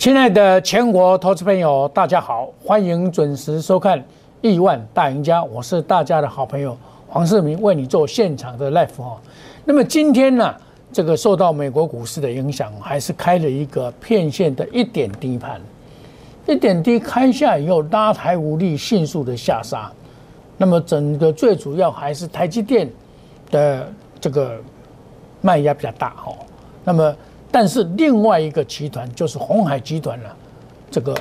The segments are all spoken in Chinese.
亲爱的全国投资朋友，大家好，欢迎准时收看《亿万大赢家》，我是大家的好朋友黄世明，为你做现场的 live 哈。那么今天呢，这个受到美国股市的影响，还是开了一个片线的一点低盘，一点低开下以后拉抬无力，迅速的下杀。那么整个最主要还是台积电的这个卖压比较大哈。那么但是另外一个集团就是红海集团了，这个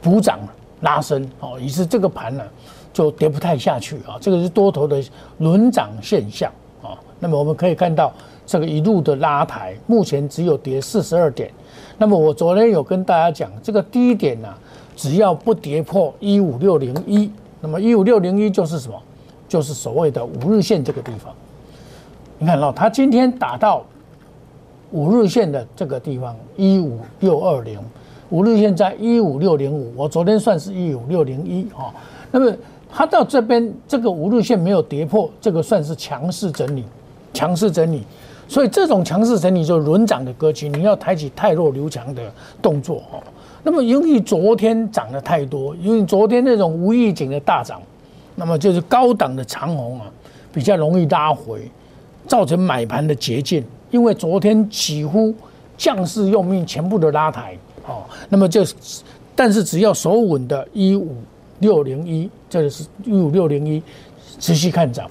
补涨拉升哦，于是这个盘呢就跌不太下去啊。这个是多头的轮涨现象啊。那么我们可以看到这个一路的拉抬，目前只有跌四十二点。那么我昨天有跟大家讲，这个低点呢，只要不跌破一五六零一，那么一五六零一就是什么？就是所谓的五日线这个地方。你看到它今天打到。五日线的这个地方一五六二零，五日线在一五六零五，我昨天算是一五六零一哈。那么它到这边这个五日线没有跌破，这个算是强势整理，强势整理。所以这种强势整理就轮涨的格局，你要抬起太弱留强的动作哦。那么由于昨天涨得太多，因为昨天那种无预警的大涨，那么就是高档的长虹啊，比较容易拉回，造成买盘的捷径。因为昨天几乎将士用命，全部都拉抬哦，那么就，但是只要守稳的一五六零一，这个是一五六零一，持续看涨。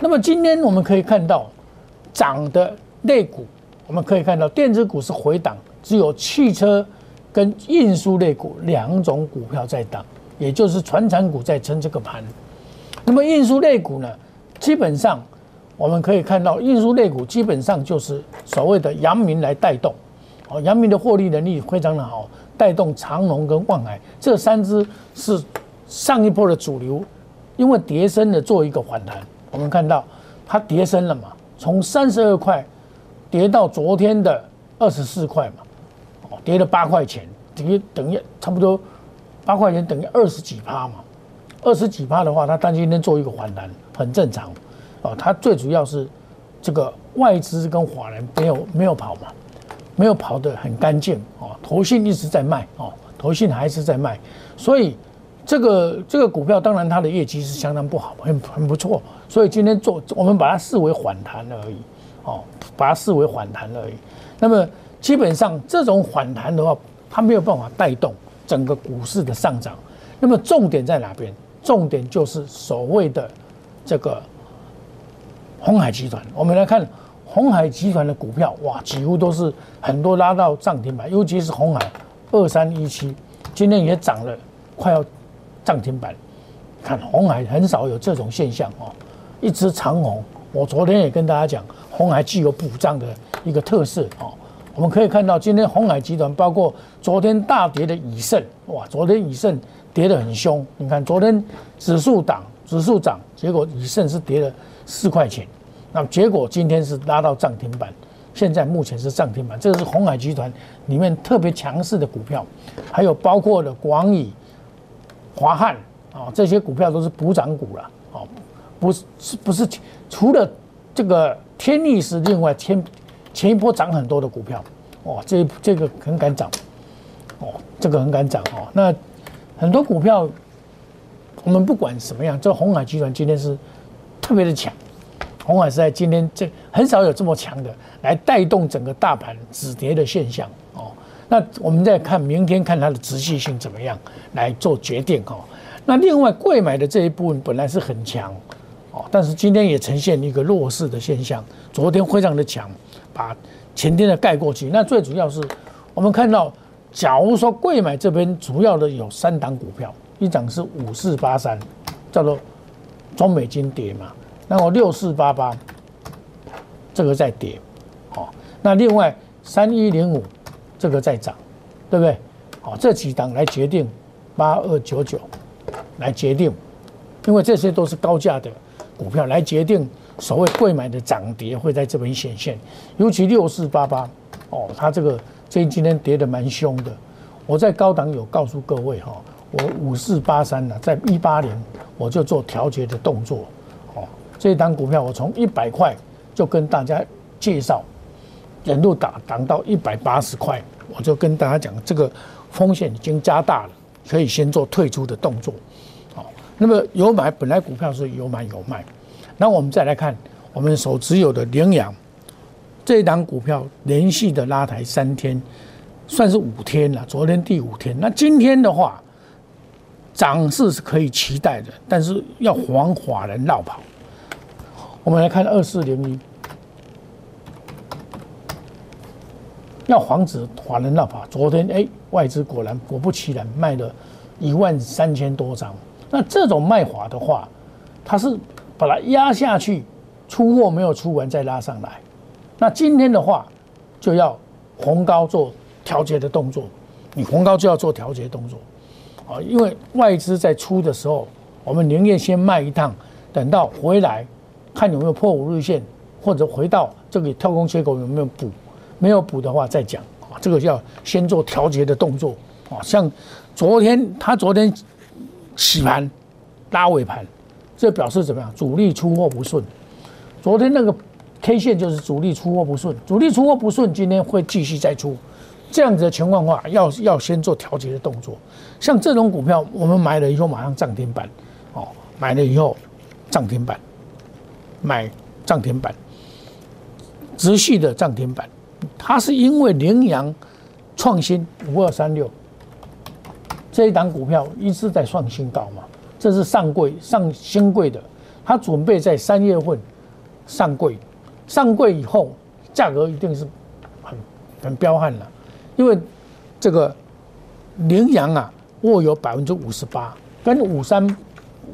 那么今天我们可以看到涨的类股，我们可以看到电子股是回档，只有汽车跟运输类股两种股票在涨，也就是船产股在撑这个盘。那么运输类股呢，基本上。我们可以看到，运输类股基本上就是所谓的阳明来带动，哦，阳明的获利能力非常的好，带动长隆跟万海这三只是上一波的主流，因为跌升的做一个反弹。我们看到它跌升了嘛，从三十二块跌到昨天的二十四块嘛，哦，跌了八块钱，等于等于差不多八块钱等于二十几趴嘛，二十几趴的话，它单今天做一个反弹很正常。哦，它最主要是这个外资跟华人没有没有跑嘛，没有跑得很干净哦。投信一直在卖哦，投信还是在卖，所以这个这个股票当然它的业绩是相当不好，很很不错。所以今天做我们把它视为反弹而已哦，把它视为反弹而已。那么基本上这种反弹的话，它没有办法带动整个股市的上涨。那么重点在哪边？重点就是所谓的这个。红海集团，我们来看红海集团的股票，哇，几乎都是很多拉到涨停板，尤其是红海二三一七，今天也涨了，快要涨停板。看红海很少有这种现象哦，一只长红。我昨天也跟大家讲，红海具有补涨的一个特色哦。我们可以看到，今天红海集团包括昨天大跌的以盛，哇，昨天以盛跌得很凶。你看昨天指数涨，指数涨，结果以盛是跌了。四块钱，那结果今天是拉到涨停板，现在目前是涨停板，这个是红海集团里面特别强势的股票，还有包括了广宇、华汉啊这些股票都是补涨股了，哦，不是不是除了这个天力是另外前前一波涨很多的股票，哦，这这个很敢涨，哦，这个很敢涨哦，那很多股票我们不管什么样，这红海集团今天是。特别的强，红海是在今天这很少有这么强的来带动整个大盘止跌的现象哦。那我们再看明天看它的持续性怎么样来做决定哦。那另外贵买的这一部分本来是很强哦，但是今天也呈现一个弱势的现象。昨天非常的强，把前天的盖过去。那最主要是我们看到，假如说贵买这边主要的有三档股票，一档是五四八三，叫做。中美金跌嘛，那我六四八八，这个在跌，好，那另外三一零五这个在涨，对不对？好，这几档来决定八二九九来决定，因为这些都是高价的股票来决定所谓贵买的涨跌会在这边显现，尤其六四八八哦，它这个最近今天跌的蛮凶的，我在高档有告诉各位哈。我五四八三呢，在一八年我就做调节的动作，哦，这一单股票我从一百块就跟大家介绍，一路打涨到一百八十块，我就跟大家讲，这个风险已经加大了，可以先做退出的动作。好，那么有买本来股票是有买有卖，那我们再来看我们所持有的羚羊这一档股票连续的拉抬三天，算是五天了，昨天第五天。那今天的话，涨势是可以期待的，但是要防法人绕跑。我们来看二四零一。要防止华人闹跑。昨天哎，外资果然果不其然卖了一万三千多张。那这种卖法的话，它是把它压下去，出货没有出完再拉上来。那今天的话，就要红高做调节的动作。你红高就要做调节动作啊，因为外资在出的时候，我们宁愿先卖一趟，等到回来看有没有破五日线，或者回到这个跳空缺口有没有补。没有补的话再讲啊，这个要先做调节的动作啊。像昨天他昨天洗盘拉尾盘，这表示怎么样？主力出货不顺。昨天那个 K 线就是主力出货不顺，主力出货不顺，今天会继续再出。这样子的情况话，要要先做调节的动作。像这种股票，我们买了以后马上涨停板。哦，买了以后涨停板，买涨停板，直系的涨停板。它是因为羚羊创新五二三六。这一档股票一直在创新高嘛，这是上柜上新柜的，它准备在三月份上柜，上柜以后价格一定是很很彪悍了，因为这个羚羊啊握有百分之五十八，跟五三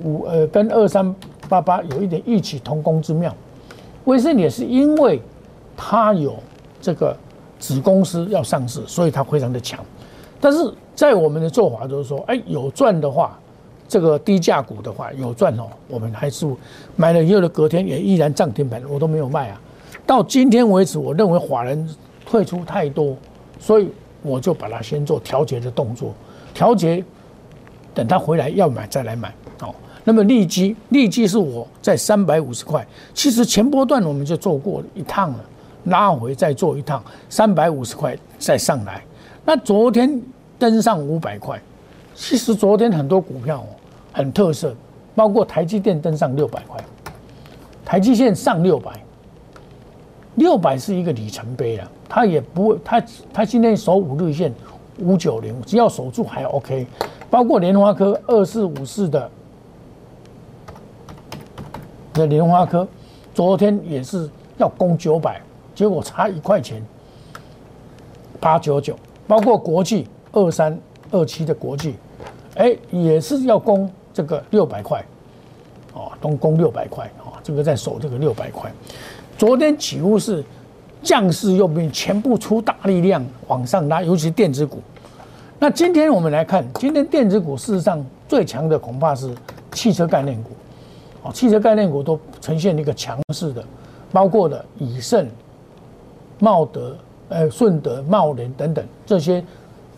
五呃跟二三八八有一点异曲同工之妙，威盛也是因为它有。这个子公司要上市，所以它非常的强。但是在我们的做法就是说，哎，有赚的话，这个低价股的话有赚哦，我们还是买了以后的隔天也依然涨停板，我都没有卖啊。到今天为止，我认为法人退出太多，所以我就把它先做调节的动作，调节，等他回来要买再来买哦。那么利基，利基是我在三百五十块，其实前波段我们就做过一趟了。拉回再做一趟，三百五十块再上来。那昨天登上五百块，其实昨天很多股票哦很特色，包括台积电登上六百块，台积线上六百，六百是一个里程碑啊。它也不会，它它今天守五日线五九零，只要守住还 OK。包括莲花科二四五四的的莲花科，昨天也是要攻九百。结果差一块钱，八九九，包括国际二三二七的国际，哎，也是要攻这个六百块，哦，都攻六百块，哦，这个在守这个六百块。昨天几乎是将士用兵，全部出大力量往上拉，尤其电子股。那今天我们来看，今天电子股事实上最强的恐怕是汽车概念股，哦，汽车概念股都呈现一个强势的，包括的以盛。茂德、呃顺德、茂联等等，这些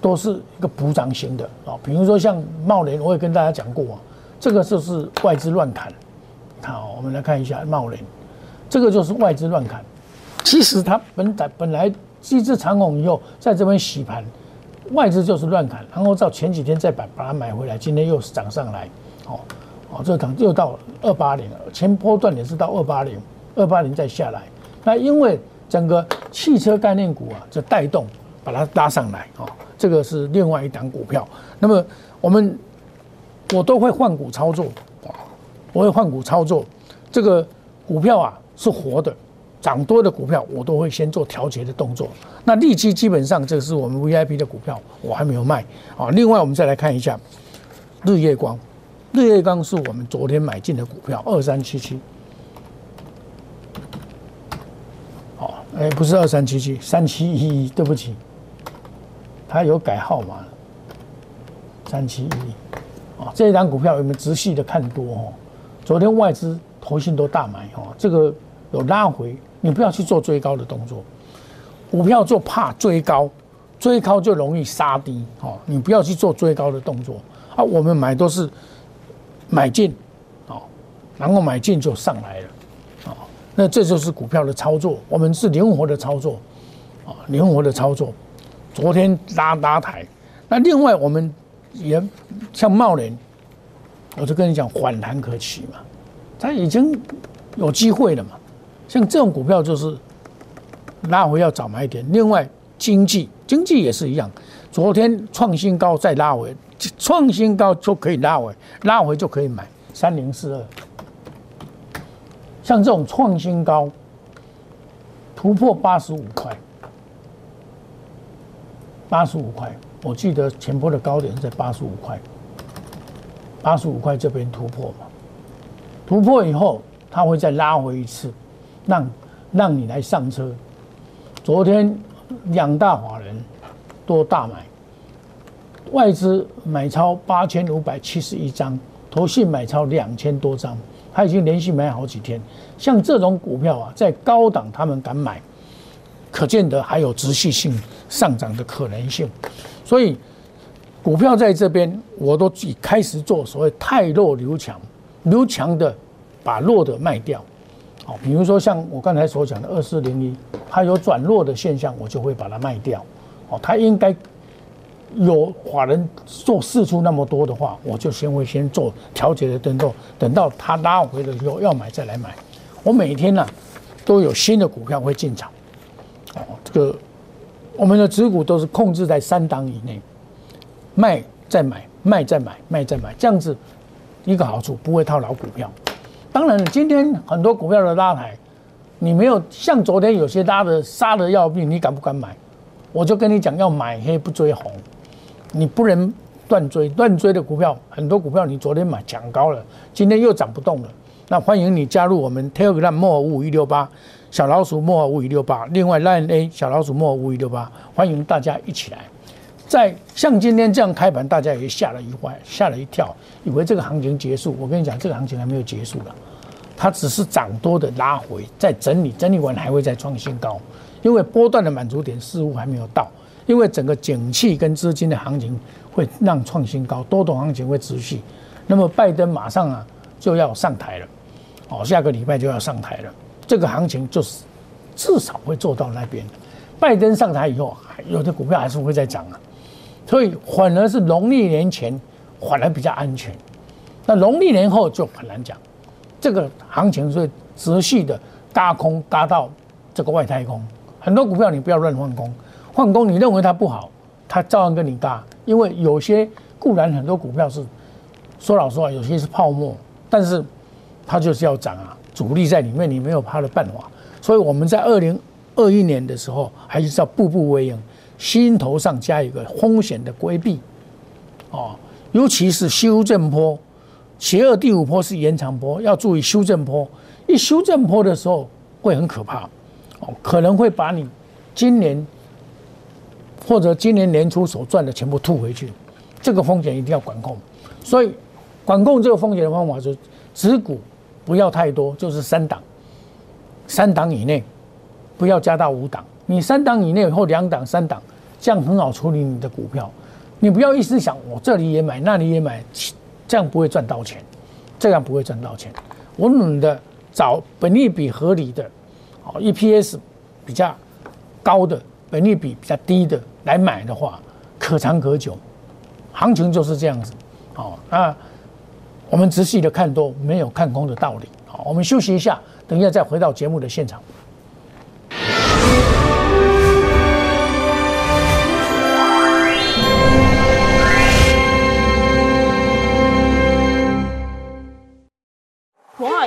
都是一个补涨型的啊。比如说像茂联，我也跟大家讲过啊，这个就是外资乱砍。好，我们来看一下茂联，这个就是外资乱砍。其实它本来本来机制长虹以后，在这边洗盘，外资就是乱砍，然后到前几天再把把它买回来，今天又是涨上来。哦哦，这涨又到二八零了，前波段也是到二八零，二八零再下来。那因为整个汽车概念股啊，就带动把它拉上来啊，这个是另外一档股票。那么我们我都会换股操作，我会换股操作。这个股票啊是活的，涨多的股票我都会先做调节的动作。那利基基本上这是我们 VIP 的股票，我还没有卖啊。另外我们再来看一下日月光，日月光是我们昨天买进的股票，二三七七。哎，不是二三七七，三七一一，对不起，他有改号码。三七一一，这一张股票有没有仔细的看多哦？昨天外资投信都大买哦，这个有拉回，你不要去做追高的动作。股票做怕追高，追高就容易杀低哦，你不要去做追高的动作啊。我们买都是买进，哦，然后买进就上来了。哦那这就是股票的操作，我们是灵活的操作，啊，灵活的操作。昨天拉拉抬，那另外我们也像茂林，我就跟你讲反弹可期嘛，它已经有机会了嘛。像这种股票就是拉回要早买一点。另外经济经济也是一样，昨天创新高再拉回，创新高就可以拉回，拉回就可以买三零四二。像这种创新高突破八十五块。八十五块，我记得前波的高点是在八十五块，八十五块这边突破嘛，突破以后它会再拉回一次，让让你来上车。昨天两大法人多大买，外资买超八千五百七十一张，投信买超两千多张，他已经连续买好几天。像这种股票啊，在高档他们敢买。可见得还有持续性上涨的可能性，所以股票在这边我都已开始做所谓太弱留强，留强的把弱的卖掉。好，比如说像我刚才所讲的二四零一，它有转弱的现象，我就会把它卖掉。哦，它应该有法人做四出那么多的话，我就先会先做调节的动作，等到它拉回了以后要买再来买。我每天呢都有新的股票会进场。哦，这个我们的持股都是控制在三档以内，卖再买，卖再买，卖再买，这样子一个好处不会套牢股票。当然，今天很多股票的拉抬，你没有像昨天有些拉的杀的要命，你敢不敢买？我就跟你讲，要买黑不追红，你不能断追，断追的股票很多股票你昨天买抢高了，今天又涨不动了。那欢迎你加入我们 Telegram 莫五五一六八。小老鼠莫五一六八，另外 line A 小老鼠莫五一六八，欢迎大家一起来。在像今天这样开盘，大家也吓了一坏，吓了一跳，以为这个行情结束。我跟你讲，这个行情还没有结束了，它只是涨多的拉回，在整理，整理完还会再创新高。因为波段的满足点似乎还没有到，因为整个景气跟资金的行情会让创新高，多头行情会持续。那么拜登马上啊就要上台了，哦，下个礼拜就要上台了。这个行情就是至少会做到那边拜登上台以后，有的股票还是会再涨啊，所以反而是农历年前反而比较安全。那农历年后就很难讲。这个行情是持续的嘎空嘎到这个外太空，很多股票你不要乱换空，换空你认为它不好，它照样跟你嘎。因为有些固然很多股票是说老实话，有些是泡沫，但是它就是要涨啊。主力在里面，你没有它的办法，所以我们在二零二一年的时候，还是要步步为营，心头上加一个风险的规避，哦，尤其是修正坡，邪恶第五坡是延长坡，要注意修正坡，一修正坡的时候会很可怕，哦，可能会把你今年或者今年年初所赚的全部吐回去，这个风险一定要管控，所以管控这个风险的方法是持股。不要太多，就是三档，三档以内，不要加到五档。你三档以内或两档、三档，这样很好处理你的股票。你不要一直想我这里也买，那里也买，这样不会赚到钱，这样不会赚到钱。我努的找本利比合理的，好 EPS 比较高的，本利比比较低的来买的话，可长可久。行情就是这样子，好那。我们仔细的看多，没有看空的道理。好，我们休息一下，等一下再回到节目的现场。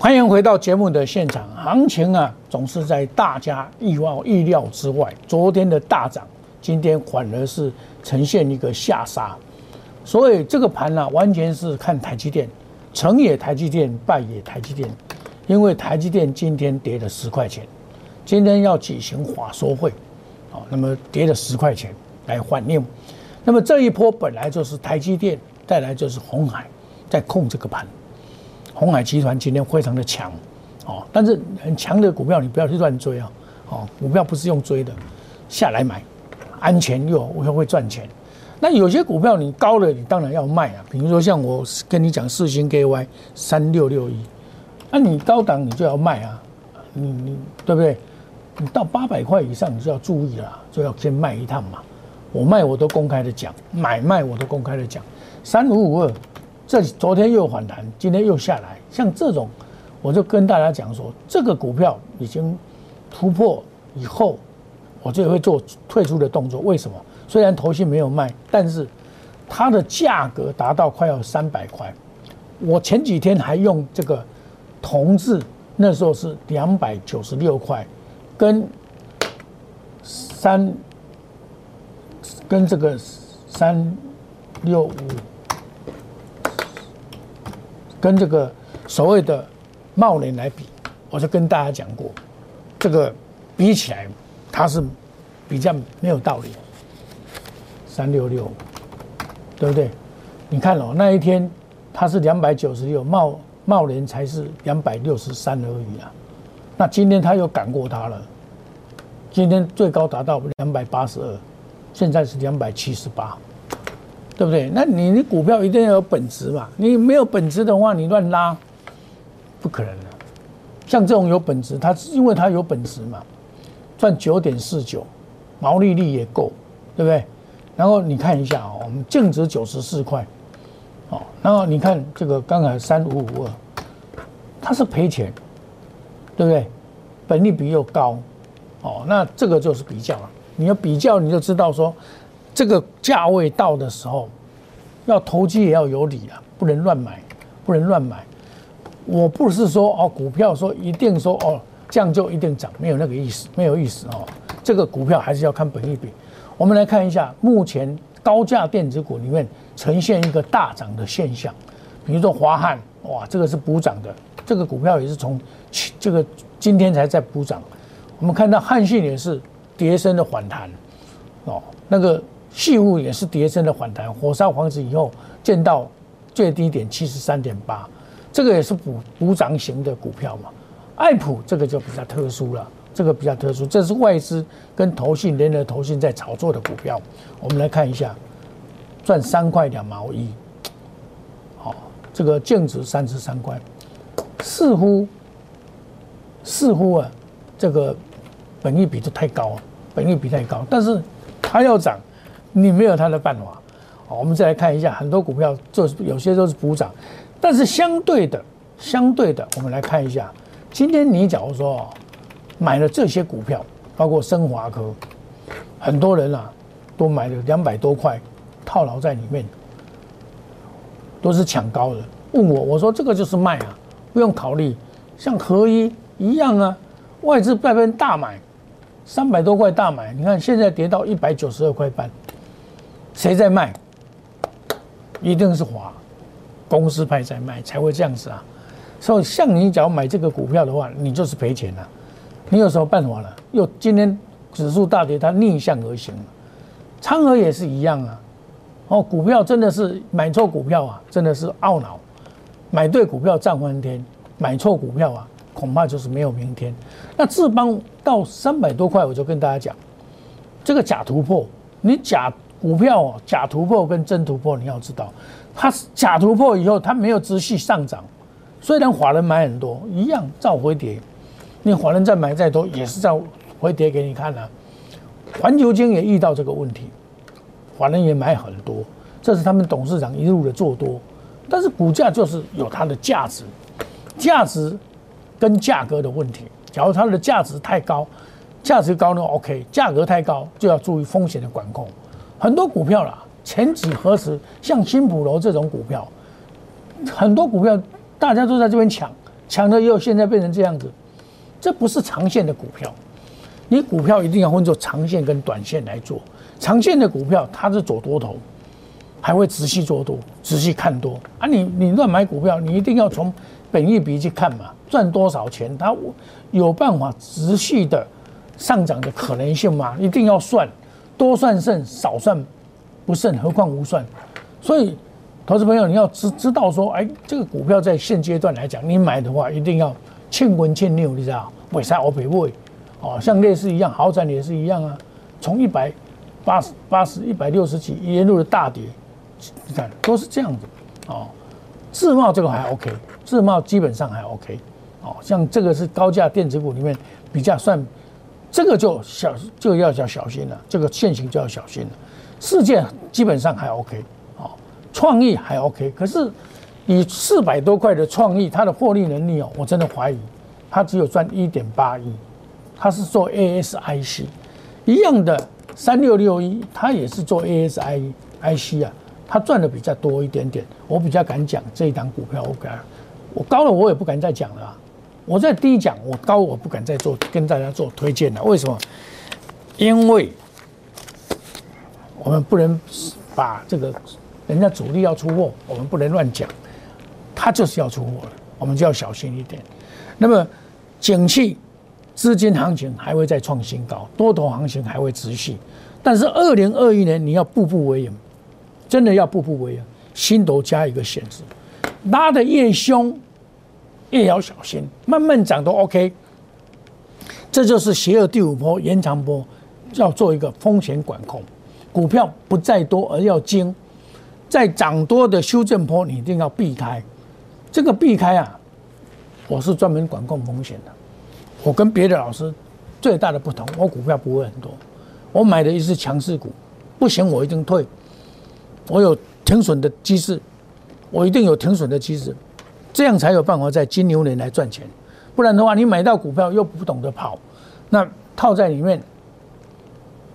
欢迎回到节目的现场。行情啊，总是在大家意外意料之外。昨天的大涨，今天反而是呈现一个下杀。所以这个盘呢，完全是看台积电，成也台积电，败也台积电。因为台积电今天跌了十块钱，今天要举行法说会，啊，那么跌了十块钱来换念。那么这一波本来就是台积电，再来就是红海在控这个盘。红海集团今天非常的强，哦，但是很强的股票你不要去乱追啊，哦，股票不是用追的，下来买，安全又又会赚钱。那有些股票你高了，你当然要卖啊。比如说像我跟你讲四星 KY 三六六一，那你高档你就要卖啊，你你对不对？你到八百块以上你就要注意了，就要先卖一趟嘛。我卖我都公开的讲，买卖我都公开的讲，三五五二。这昨天又反弹，今天又下来，像这种，我就跟大家讲说，这个股票已经突破以后，我就会做退出的动作。为什么？虽然头信没有卖，但是它的价格达到快要三百块。我前几天还用这个同志，那时候是两百九十六块，跟三跟这个三六五。跟这个所谓的茂林来比，我就跟大家讲过，这个比起来，它是比较没有道理。三六六，对不对？你看哦，那一天它是两百九十六，茂茂林才是两百六十三而已啊。那今天它又赶过它了，今天最高达到两百八十二，现在是两百七十八。对不对？那你的股票一定要有本质嘛？你没有本质的话，你乱拉，不可能的。像这种有本质，它因为它有本质嘛，赚九点四九，毛利率也够，对不对？然后你看一下啊，我们净值九十四块，哦，然后你看这个刚才三五五二，它是赔钱，对不对？本利比又高，哦，那这个就是比较了。你要比较，你就知道说。这个价位到的时候，要投机也要有理啊，不能乱买，不能乱买。我不是说哦，股票说一定说哦，这样就一定涨，没有那个意思，没有意思哦。这个股票还是要看本益比。我们来看一下，目前高价电子股里面呈现一个大涨的现象，比如说华汉，哇，这个是补涨的，这个股票也是从这个今天才在补涨。我们看到汉信也是跌升的反弹，哦，那个。细物也是跌升的反弹，火烧房子以后见到最低点七十三点八，这个也是补补涨型的股票嘛。爱普这个就比较特殊了，这个比较特殊，这是外资跟投信联合投信在炒作的股票。我们来看一下，赚三块两毛一，好，这个净值三十三块，似乎似乎啊，这个本益比都太高，本益比太高，但是它要涨。你没有它的办法，好，我们再来看一下，很多股票就是有些都是补涨，但是相对的，相对的，我们来看一下，今天你假如说买了这些股票，包括升华科，很多人啊都买了两百多块套牢在里面，都是抢高的。问我，我说这个就是卖啊，不用考虑，像合一一样啊，外资外边大买三百多块大买，你看现在跌到一百九十二块半。谁在卖？一定是华公司派在卖，才会这样子啊！所以像你，假如买这个股票的话，你就是赔钱了。你有什么办法呢？又今天指数大跌，它逆向而行了。昌河也是一样啊！哦，股票真的是买错股票啊，真的是懊恼。买对股票涨翻天，买错股票啊，恐怕就是没有明天。那智邦到三百多块，我就跟大家讲，这个假突破，你假。股票哦，假突破跟真突破，你要知道，它假突破以后，它没有持续上涨，虽然华人买很多，一样照回跌。你华人再买再多，也是照回跌给你看啊。环球金也遇到这个问题，华人也买很多，这是他们董事长一路的做多，但是股价就是有它的价值，价值跟价格的问题。假如它的价值太高，价值高呢 OK，价格太高就要注意风险的管控。很多股票啦，前几何时像新普楼这种股票，很多股票大家都在这边抢，抢了以后现在变成这样子，这不是长线的股票。你股票一定要分做长线跟短线来做。长线的股票它是走多头，还会仔细做多，仔细看多啊。你你乱买股票，你一定要从本益比去看嘛，赚多少钱，它有办法持续的上涨的可能性吗？一定要算，多算胜，少算不胜，何况无算。所以，投资朋友你要知知道说，哎，这个股票在现阶段来讲，你买的话一定要欠稳欠六，你知道？为啥我赔不？哦，像类似一样，豪宅也是一样啊，从一百八十八十一百六十几一路的大跌，你看都是这样子哦。自贸这个还 OK，自贸基本上还 OK，哦，像这个是高价电子股里面比较算，这个就小就要要小心了，这个现行就要小心了。事件基本上还 OK，哦，创意还 OK，可是以四百多块的创意，它的获利能力哦，我真的怀疑，它只有赚一点八亿。它是做 ASIC 一样的三六六一，它也是做 ASIC 啊，它赚的比较多一点点。我比较敢讲这一档股票，我敢，我高了我也不敢再讲了。我在低讲，我高我不敢再做跟大家做推荐了。为什么？因为我们不能把这个人家主力要出货，我们不能乱讲。他就是要出货了，我们就要小心一点。那么景气。资金行情还会再创新高，多头行情还会持续，但是二零二一年你要步步为营，真的要步步为营，心头加一个险字，拉的越凶，越要小心，慢慢涨都 OK。这就是邪恶第五波延长波，要做一个风险管控，股票不在多而要精，在涨多的修正波你一定要避开，这个避开啊，我是专门管控风险的。我跟别的老师最大的不同，我股票不会很多，我买的一是强势股，不行我一定退，我有停损的机制，我一定有停损的机制，这样才有办法在金牛年来赚钱，不然的话，你买到股票又不懂得跑，那套在里面，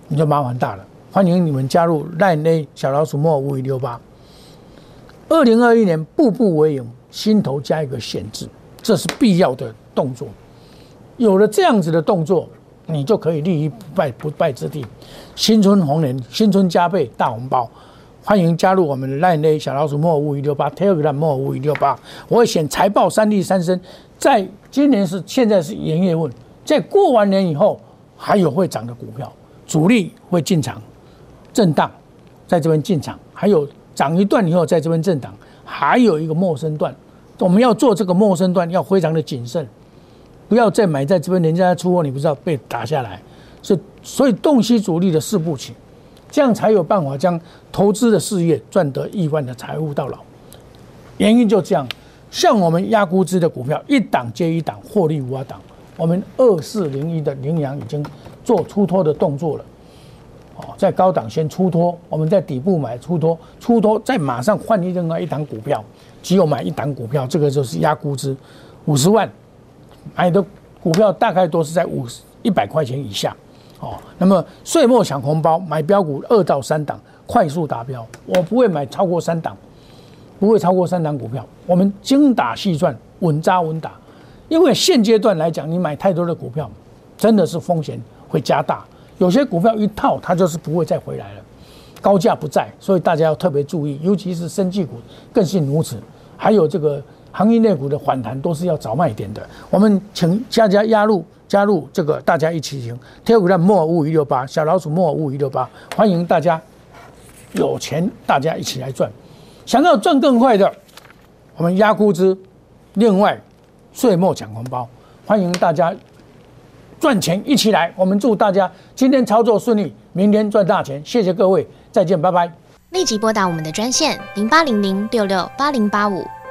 你就麻烦大了。欢迎你们加入赖内小老鼠莫五一六八，二零二一年步步为营，心头加一个险字，这是必要的动作。有了这样子的动作，你就可以立于不败不败之地。新春红年，新春加倍大红包，欢迎加入我们的 Line 小老鼠莫五一六八，Telegram 莫五一六八。我会选财报三利三升，在今年是现在是元月份，在过完年以后还有会涨的股票，主力会进场震荡，在这边进场，还有涨一段以后在这边震荡，还有一个陌生段，我们要做这个陌生段要非常的谨慎。不要再买在这边，人家出货，你不知道被打下来，所以所以洞悉主力的四步棋，这样才有办法将投资的事业赚得亿万的财富到老。原因就这样，像我们压估值的股票，一档接一档，获利无挡。我们二四零一的羚羊已经做出脱的动作了，哦，在高档先出脱，我们在底部买出脱，出脱再马上换一另外一档股票，只有买一档股票，这个就是压估值五十万。买的股票大概都是在五十一百块钱以下，哦，那么岁末抢红包买标股二到三档快速达标，我不会买超过三档，不会超过三档股票，我们精打细算，稳扎稳打，因为现阶段来讲，你买太多的股票，真的是风险会加大，有些股票一套它就是不会再回来了，高价不在，所以大家要特别注意，尤其是生技股更是如此，还有这个。行业内股的反弹都是要找卖点的，我们请大家压入加入这个，大家一起行。天股站莫五一六八，小老鼠莫五一六八，欢迎大家有钱大家一起来赚，想要赚更快的，我们压估值，另外岁末抢红包，欢迎大家赚钱一起来，我们祝大家今天操作顺利，明天赚大钱，谢谢各位，再见，拜拜。立即拨打我们的专线零八零零六六八零八五。